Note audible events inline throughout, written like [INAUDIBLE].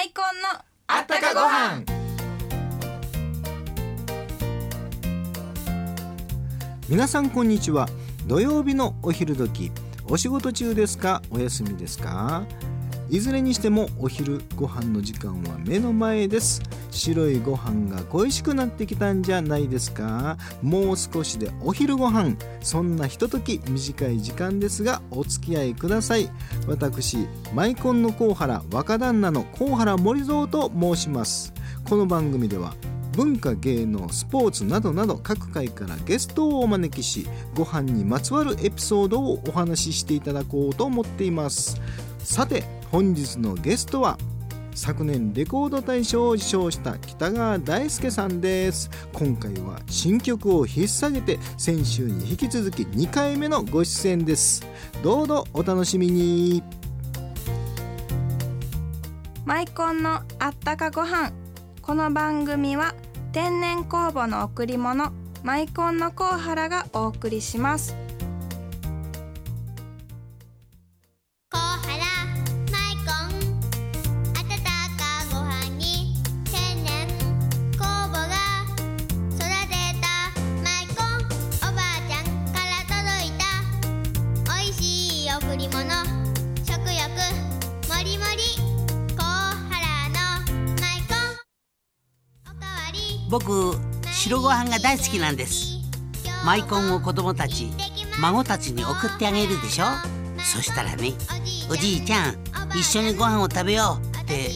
マイコンのあったかご飯。皆さんこんにちは。土曜日のお昼時。お仕事中ですか？お休みですか？いずれにしてもお昼ご飯の時間は目の前です白いご飯が恋しくなってきたんじゃないですか？もう少しでお昼ご飯。そんなひととき短い時間ですがお付き合いください。私マイコンの甲原若旦那の甲原森蔵と申します。この番組では文化芸能スポーツなどなど各界からゲストをお招きしご飯にまつわるエピソードをお話ししていただこうと思っています。さて本日のゲストは昨年レコード大賞を受賞した北川大輔さんです。今回は新曲を引っ提げて先週に引き続き2回目のご出演です。どうぞお楽しみに。マイコンのあったかご飯。この番組は天然酵母の贈り物マイコンのコウハラがお送りします。僕白ご飯が大好きなんです。マイコンを子供たち孫たちに送ってあげるでしょ？そしたらねおじいちゃん一緒にご飯を食べようって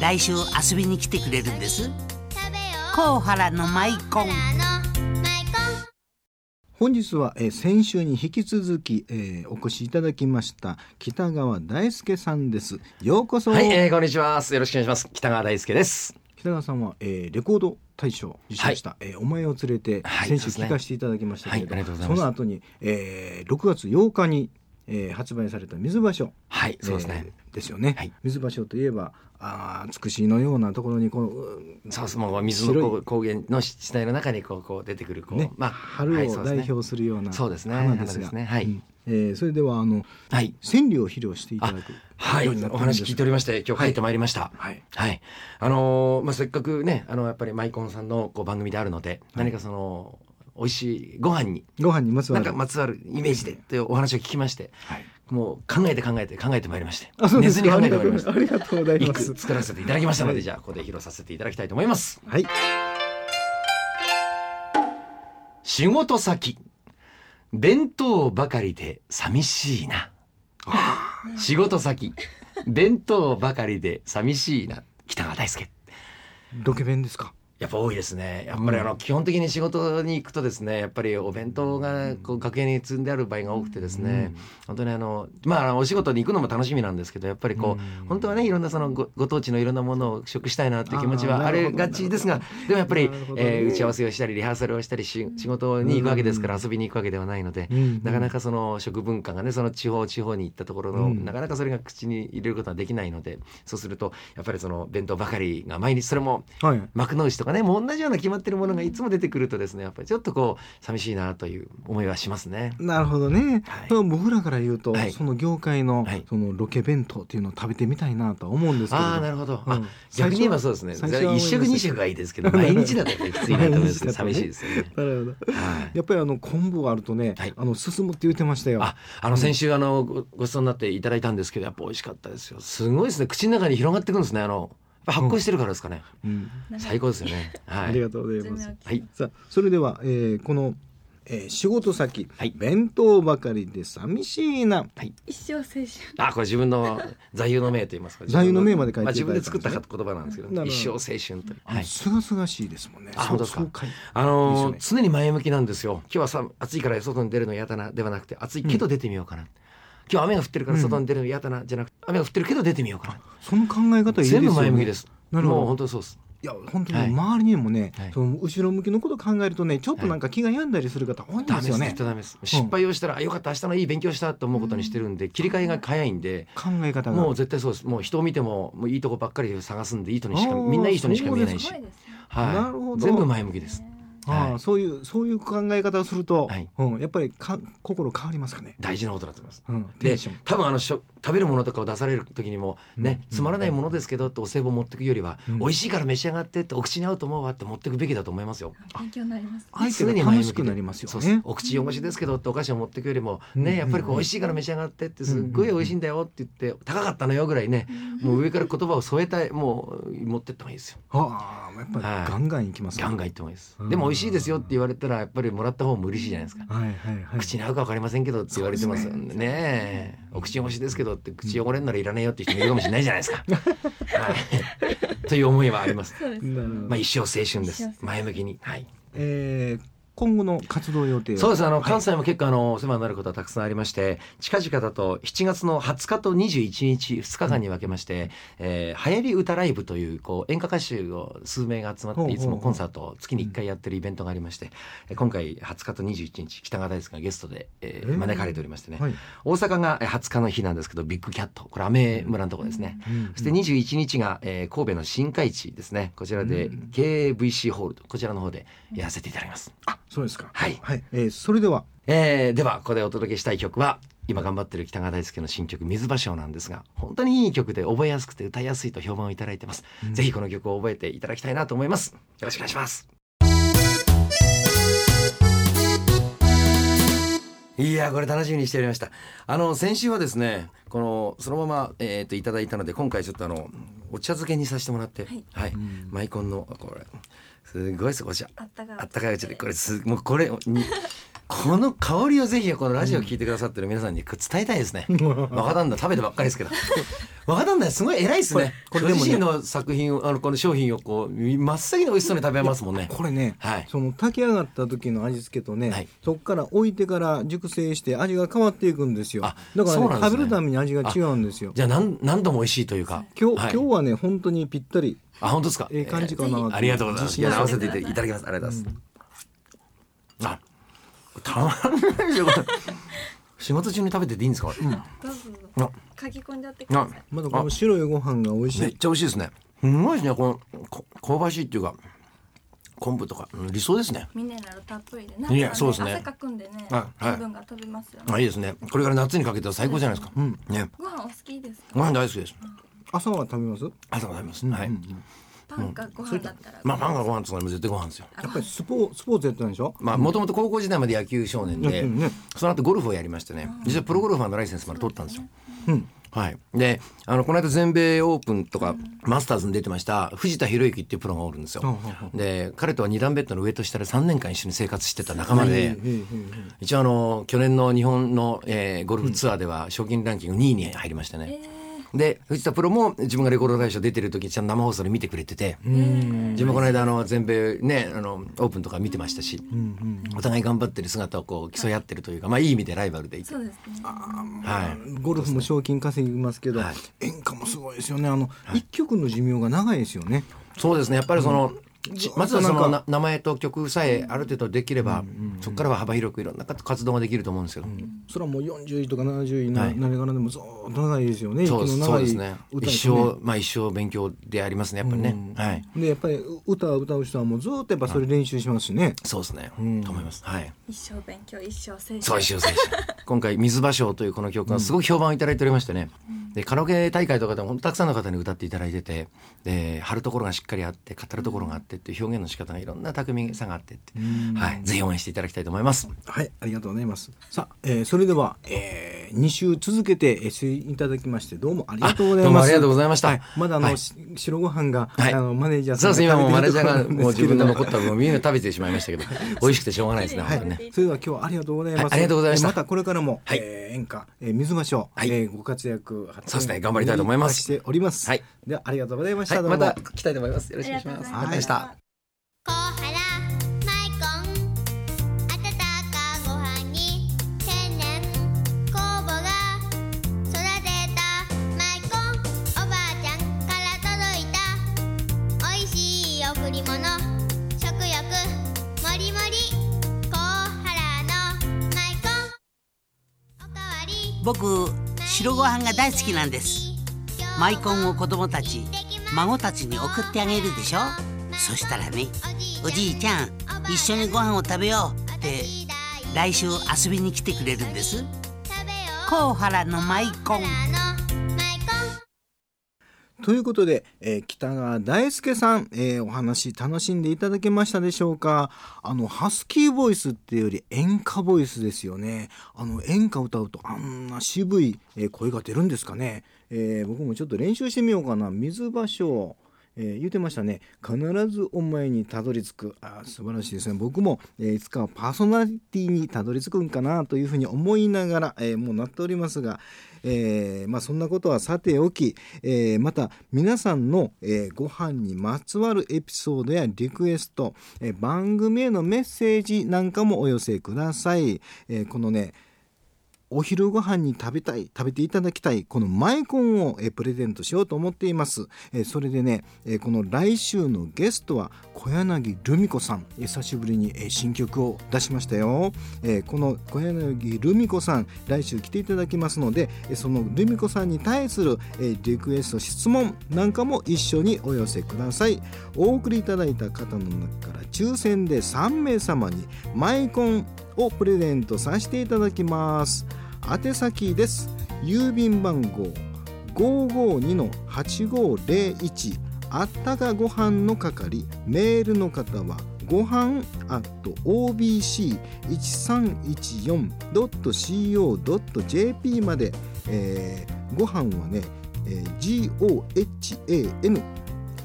来週遊びに来てくれるんです。甲原のマイコン。本日は、えー先週に引き続き、えーお越しいただきました北川大輔さんです。ようこそ、はい、えー、こんにちは。よろしくお願いします。北川大輔です。北川さんは、えーレコード大賞を受賞した、えーお前を連れて、はい先週そうですね聞かせていただきましたけれど、はいその後に、えー6月8日に、えー発売された水場所はいそうですね、えーですよね、はい。水場所といえばあーつくしのようなところにこううそうそうもう水の高原の地帯の中にこうこう出てくるこう、ね、まあ春を代表するようなそうですね。花ですが、花ですね。はい。うんえーそれではあのはい川柳を披露していただくはい、お話聞いておりまして、今日帰ってまいりました。はいはい、あのーまあ、せっかくね、あの、やっぱりマイコンさんのこう番組であるので、何かその。美味しいご飯に、ご飯にまつわるなんかまつわるイメージでというお話を聞きまして。はいもう考えて考えて考えてまいりまして。あそうですか寝ずに考えてまいりました。ありがとうござい一ます句作らせていただきましたので、はいじゃあ、ここで披露させていただきたいと思います。はい仕事先。弁当ばかりで寂しいな。仕事先。弁当ばかりで寂しいな。北川大輔。ロケ弁ですか？やっぱ多いですね。やっぱりあの、基本的に仕事に行くとですね、やっぱりお弁当がこう楽屋に積んである場合が多くてですね、本当にあの、まあお仕事に行くのも楽しみなんですけど、やっぱりこう、本当はね、いろんなそのごご当地のいろんなものを食したいなっていう気持ちはあれがちですが、でもやっぱり、えー打ち合わせをしたり、リハーサルをしたりし、仕事に行くわけですから遊びに行くわけではないので、うん。なかなかその食文化がね、その地方地方に行ったところの、うん。なかなかそれが口に入れることはできないので、そうすると、やっぱりその弁当ばかりが毎日それもはい。幕の内とかねもう同じような決まってるものがいつも出てくるとですねやっぱりちょっとこう寂しいなという思いはしますね。なるほどね、はい。僕らから言うと、はい。その業界の,、はい。そのロケ弁当っていうのを食べてみたいなとは思うんですけれどああなるほど、うん。あ逆に言えばそうですね。一食二食はいいですけど毎日だときついなと思いますけど寂しいですよね。[LAUGHS] なるほど。はい。やっぱりあの昆布があるとね、はい。あの進むって言ってましたよ。ああの先週あのごごちそうになっていただいたんですけどやっぱ美味しかったですよ。すごいですね。口の中に広がってくるんですねあの発酵してるからですかね、うん。最高ですよね。はい。ありがとうございます。はい。さあそれでは、えーこの、えー仕事先、はい。弁当ばかりで寂しいな。一生青春。あこれ自分の座右の銘と言いますか。座右の銘まで書いて自分で作った言葉なんですけど一生青春という、すがすがしいですもんね。あ本当ですか。あのーいいです常に前向きなんですよ。今日はさ暑いから外に出るの嫌だなではなくて暑いけど出てみようかな、今日雨が降ってるから外に出るの嫌だなじゃなくて雨が降ってるけど出てみようかな、その考え方いいですよね。全部前向きです。なるほど。もう本当にそうです。いや本当にはい。周りにもね、はい。その後ろ向きのことを考えるとねちょっとなんか気が病んだりする方多いんですよね。絶対ダメです、失敗をしたらあよかった明日のいい勉強したと思うことにしてるんで、切り替えが早いんで考え方が。もう絶対そうです。もう人を見てももういいとこばっかり探すんでいい人にしかみんないい人にしか見えないし。はい。なるほど。全部前向きですああ、はいそういうそういう考え方をすると、はい。うん、やっぱりか心変わりますかね。大事なことだと思います。うん、テで。多分あのしょ食べるものとかを出される時にもね、うん。つまらないものですけどってお歳暮持ってくよりは、うん。美味しいから召し上がってってお口に合うと思うわって持ってくべきだと思いますよ。勉強になります相手が楽しくなりますよね。お口汚しですけどってお菓子を持ってくよりも、うん。ねやっぱりこう美味しいから召し上がってってすっごい美味しいんだよって言って高かったのよぐらいね、もう上から言葉を添えたいもう持ってった方がいいですよ。ああ、やっぱりはい。ガンガンいきますね。ガンガン言ってもいいです。うん。でも美味しいですよって言われたらやっぱりもらった方も嬉しいじゃないですか。はいはいはい。口に合うか分かりませんけどって言われてますよねねえお口汚しですけどって口汚れんならいらねえよって人もいるかもしれないじゃないですか。[LAUGHS] はい、[LAUGHS] という思いはあります。すまあ一生青春です前向きに。はい。えー今後の活動予定は？そうです。あの、はい。関西も結構あの、お世話になることはたくさんありまして、近々だと7月の20日と21日、2日間に分けまして、えー流行り歌ライブという、こう、演歌歌手を数名が集まって、いつもコンサートを月に1回やってるイベントがありまして、えー今回20日と21日、北川大輔がゲストで、えーえー？招かれておりましてね、はい。大阪がえー20日の日なんですけど、ビッグキャット、これ、アメ村のところですね。うんそして21日が、えー神戸の新海地ですね。こちらで、うん。KVC ホールと、こちらの方でやらせていただきます。あそうですか。はい。はい、えーそれでは。えーではここでお届けしたい曲は今頑張ってる北川大輔の新曲「水芭蕉」なんですが本当にいい曲で覚えやすくて歌いやすいと評判をいただいてます、ぜひこの曲を覚えていただきたいなと思います。よろしくお願いします。いやこれ楽しみにしておりました。あの先週はですねこのそのまま、えー、といただいたので今回ちょっとあのお茶漬けにさせてもらってはい、マイコンのこれすごいお茶。あったかいあったかいうちでこれすもうこれにこの香りをぜひこのラジオを聞いてくださってる皆さんに伝えたいですね。若旦那食べてばっかりですけど。若旦那すごい偉いですね。こ [LAUGHS] これ自身の作品をあのこの商品をこう真っ先に美味しそうに食べますもんね。これね、はい。その炊き上がった時の味付けとね、はい。そこから置いてから熟成して味が変わっていくんですよ。あだから、ねそうなんですね。食べるために味が違うんですよ。じゃあ何何度も美味しいというか。今日、はい。今日はね本当にぴったりあ本当ですか？ええ感じかなとありがとうございます。いや合わせていただきます。ありがとうございます。あ、たまんないよ。仕事中に食べてていいんですか？うぞどうあぞ書き込んじゃってくださいまだこの白いご飯が美味しいめっちゃ美味しいですね。すごいですね。このこ香ばしいっていうか昆布とかうん理想ですね。ミネラルたっぷりでいなんかやそうですね汗かくんでねはいはい気分が飛びますよねあいいですね。これから夏にかけては最高じゃないですか。ね。ご飯お好きですか？ご飯大好きです。朝は食べます？朝ございます。はい。パンかご飯だったらまあパンがご飯とか絶対ご飯ですよ。やっぱりスポースポーツやってたんでしょ？まあもともと高校時代まで野球少年でやってるね、その後ゴルフをやりましてね。実はプロゴルファーのライセンスまで取ったんですよ。うんはい。で、あの、この間全米オープンとか、マスターズに出てました、藤田博之っていうプロがおるんですよ。で、彼とは二段ベッドの上と下で3年間一緒に生活してた仲間で、一応あの、去年の日本の、えーゴルフツアーでは賞金ランキング2位に入りましてね。で、藤田プロも自分がレコード大賞出てる時ちゃんと生放送で見てくれてて、自分もこの間あの、全米ね、あの、オープンとか見てましたし、お互い頑張ってる姿をこう競い合ってるというか、まあいい意味でライバルでいて。そうですね。はい。ゴルフも賞金稼ぎますけど、はい。演歌もすごいですよね。あの一、曲の寿命が長いですよね。そうですね。やっぱりその、ちまずはそのな名前と曲さえある程度できれば、そこからは幅広くいろんな活動ができると思うんですけど、それはもう40位とか70位な、はい。なりがらでもずっと長いですよね。そうそうですね。歌一生まあ一生勉強でありますねやっぱりね、はい。でやっぱり歌を歌う人はもうずっとやっぱそれ練習しますしね、そうですね、ん。と思います。はい。一生勉強一生青春そう一生選手今回「水芭蕉」というこの曲がすごく評判をいただいておりましてね、でカラオケ大会とかでもたくさんの方に歌っていただいててで張るところがしっかりあって語るところがあってっていう表現の仕方がいろんな巧みさがあってって、はい、ぜひ応援していただきたいと思います。はいありがとうございます。さあ、えーそれでは、え2週続けてえ出演いただきましてどうもありがとうございます。あどうもありがとうございました。はい、まだあの、はい。し白ご飯が、はい。あのマネージャーさそうんです。今もうマネージャーがもう自分で残った分みんな食べてしまいましたけど美味しくてしょうがないですねはい。本当にね。それでは今日はありがとうございます。はいありがとうございました。えまたこれからも、はい。えー演歌、えー水場所、はい。えーご活躍発そうですね。頑張りたいと思います。しております。はい。ではありがとうございました。また来たいと思います。よろしくお願いします。ありがとうございました。僕白ご飯が大好きなんです。マイコンを子供たち孫たちに送ってあげるでしょ？そしたらねおじいちゃん一緒にご飯を食べようって来週遊びに来てくれるんです。甲原のマイコンということで、えー北川大輔さん、えーお話楽しんでいただけましたでしょうか？あのハスキーボイスっていうより演歌ボイスですよね。あの演歌歌うとあんな渋い、え声が出るんですかね、えー僕もちょっと練習してみようかな。水場所。えー言ってましたね。必ずお前にたどり着く。あ素晴らしいですね。僕も、えーいつかはパーソナリティにたどり着くんかなというふうに思いながら、えーもうなっておりますが、えーまあ、そんなことはさておき、えまた皆さんの、えーご飯にまつわるエピソードやリクエスト、え番組へのメッセージなんかもお寄せください。えこのねお昼ご飯に食べたい食べていただきたいこのマイコンをえプレゼントしようと思っています、えそれでね、えこの来週のゲストは小柳ルミ子さん。久しぶりにえ新曲を出しましたよ、えこの小柳ルミ子さん来週来ていただきますのでそのルミ子さんに対するえリクエスト質問なんかも一緒にお寄せください。お送りいただいた方の中から抽選で3名様にマイコンをプレゼントさせていただきます。宛先です。郵便番号552-8501あったかご飯の係。メールの方はごはん at obc1314.co.jp まで、えーご飯はね、えー GOHAN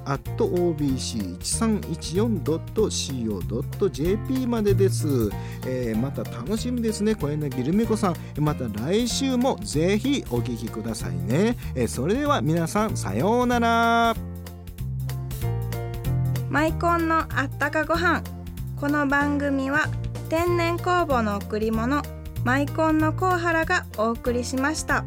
obc1314.co.jp までです、えーまた楽しみですね。小柳ルミ子さん。また来週もぜひお聞きくださいね、えーそれでは皆さんさようなら。マイコンのあったかご飯この番組は天然酵母の贈り物マイコンのコウハラがお送りしました。